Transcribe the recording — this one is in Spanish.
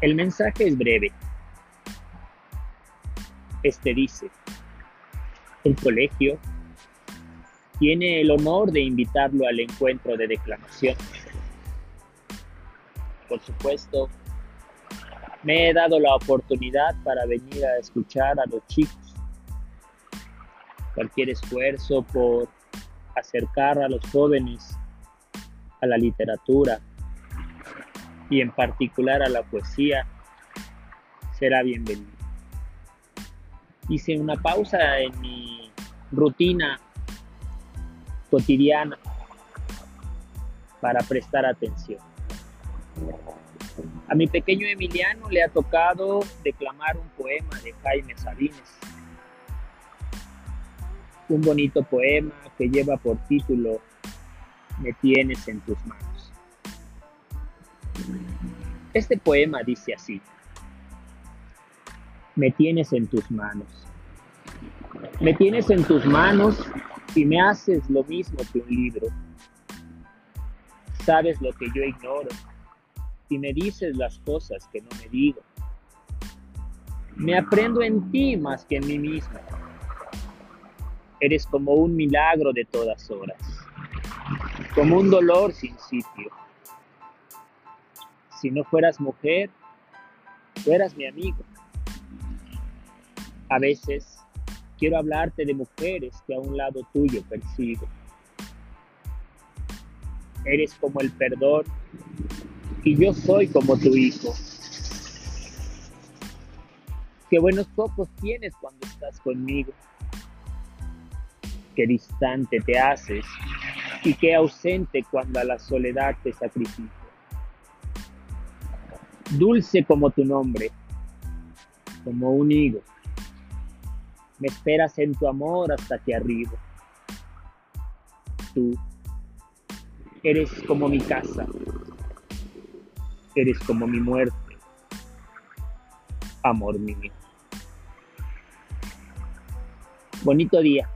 El mensaje es breve. Este dice, el colegio tiene el honor de invitarlo al encuentro de declamación. Por supuesto, me he dado la oportunidad para venir a escuchar a los chicos. Cualquier esfuerzo por acercar a los jóvenes a la literatura y en particular a la poesía será bienvenido. Hice una pausa en mi rutina cotidiana para prestar atención. A mi pequeño Emiliano le ha tocado declamar un poema de Jaime Sabines. Un bonito poema que lleva por título Me tienes en tus manos. Este poema dice así. Me tienes en tus manos. Me tienes en tus manos y me haces lo mismo que un libro. Sabes lo que yo ignoro y me dices las cosas que no me digo. Me aprendo en ti más que en mí mismo. Eres como un milagro de todas horas, como un dolor sin sitio. Si no fueras mujer, fueras mi amigo. A veces quiero hablarte de mujeres que a un lado tuyo persigo. Eres como el perdón y yo soy como tu hijo. Qué buenos ojos tienes cuando estás conmigo. Qué distante te haces y qué ausente cuando a la soledad te sacrifico. Dulce como tu nombre, como un higo. Me esperas en tu amor hasta que arribo. Tú eres como mi casa, eres como mi muerte, amor mío. Bonito día.